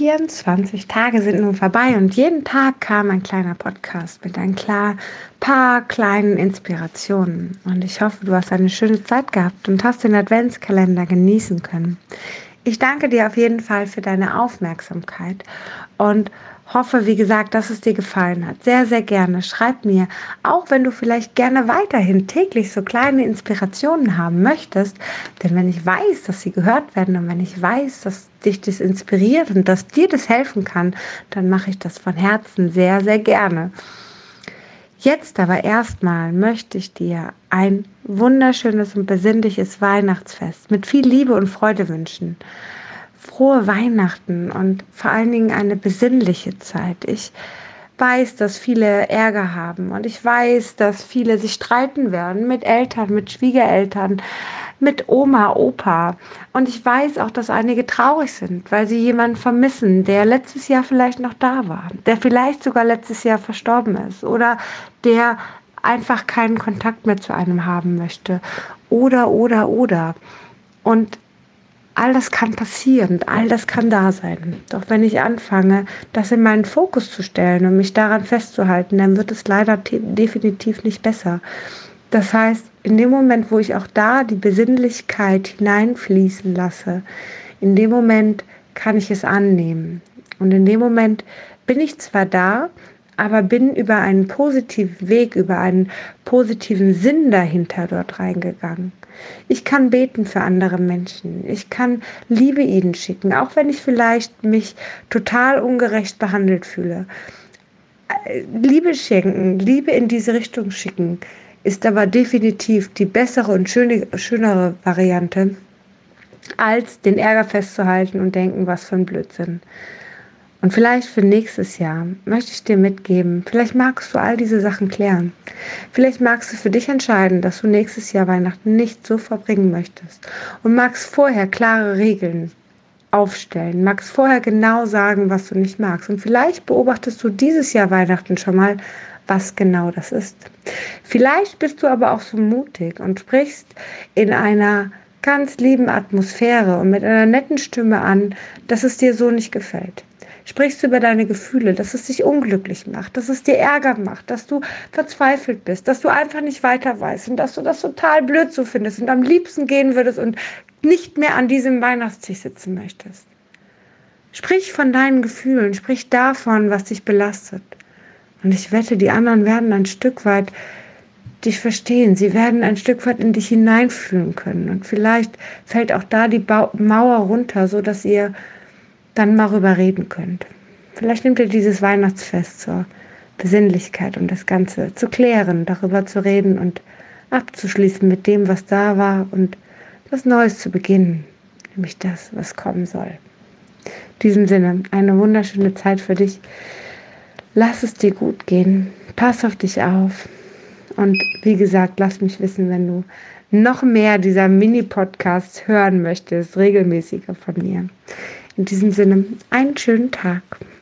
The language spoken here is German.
24 Tage sind nun vorbei und jeden Tag kam ein kleiner Podcast mit ein klar, paar kleinen Inspirationen. Und ich hoffe, du hast eine schöne Zeit gehabt und hast den Adventskalender genießen können. Ich danke dir auf jeden Fall für deine Aufmerksamkeit und hoffe, wie gesagt, dass es dir gefallen hat. Sehr, sehr gerne. Schreib mir, auch wenn du vielleicht gerne weiterhin täglich so kleine Inspirationen haben möchtest. Denn wenn ich weiß, dass sie gehört werden und wenn ich weiß, dass dich das inspiriert und dass dir das helfen kann, dann mache ich das von Herzen sehr, sehr gerne. Jetzt aber erstmal möchte ich dir ein wunderschönes und besinnliches Weihnachtsfest mit viel Liebe und Freude wünschen frohe Weihnachten und vor allen Dingen eine besinnliche Zeit. Ich weiß, dass viele Ärger haben und ich weiß, dass viele sich streiten werden mit Eltern, mit Schwiegereltern, mit Oma, Opa. Und ich weiß auch, dass einige traurig sind, weil sie jemanden vermissen, der letztes Jahr vielleicht noch da war, der vielleicht sogar letztes Jahr verstorben ist oder der einfach keinen Kontakt mehr zu einem haben möchte. Oder, oder, oder. Und all das kann passieren, all das kann da sein. Doch wenn ich anfange, das in meinen Fokus zu stellen und mich daran festzuhalten, dann wird es leider definitiv nicht besser. Das heißt, in dem Moment, wo ich auch da die Besinnlichkeit hineinfließen lasse, in dem Moment kann ich es annehmen. Und in dem Moment bin ich zwar da, aber bin über einen positiven Weg, über einen positiven Sinn dahinter dort reingegangen. Ich kann beten für andere Menschen. Ich kann Liebe ihnen schicken, auch wenn ich vielleicht mich total ungerecht behandelt fühle. Liebe schenken, Liebe in diese Richtung schicken, ist aber definitiv die bessere und schönere Variante, als den Ärger festzuhalten und denken, was für ein Blödsinn. Und vielleicht für nächstes Jahr möchte ich dir mitgeben, vielleicht magst du all diese Sachen klären. Vielleicht magst du für dich entscheiden, dass du nächstes Jahr Weihnachten nicht so verbringen möchtest und magst vorher klare Regeln aufstellen, magst vorher genau sagen, was du nicht magst. Und vielleicht beobachtest du dieses Jahr Weihnachten schon mal, was genau das ist. Vielleicht bist du aber auch so mutig und sprichst in einer ganz lieben Atmosphäre und mit einer netten Stimme an, dass es dir so nicht gefällt sprichst du über deine Gefühle, dass es dich unglücklich macht, dass es dir Ärger macht, dass du verzweifelt bist, dass du einfach nicht weiter weißt und dass du das total blöd so findest und am liebsten gehen würdest und nicht mehr an diesem Weihnachtstisch sitzen möchtest. Sprich von deinen Gefühlen, sprich davon, was dich belastet. Und ich wette, die anderen werden ein Stück weit dich verstehen. Sie werden ein Stück weit in dich hineinfühlen können. Und vielleicht fällt auch da die Mauer runter, so dass ihr dann mal rüber reden könnt. Vielleicht nimmt ihr dieses Weihnachtsfest zur Besinnlichkeit, um das Ganze zu klären, darüber zu reden und abzuschließen mit dem, was da war und was Neues zu beginnen, nämlich das, was kommen soll. In diesem Sinne, eine wunderschöne Zeit für dich. Lass es dir gut gehen. Pass auf dich auf. Und wie gesagt, lass mich wissen, wenn du noch mehr dieser Mini-Podcasts hören möchtest, regelmäßiger von mir. In diesem Sinne, einen schönen Tag.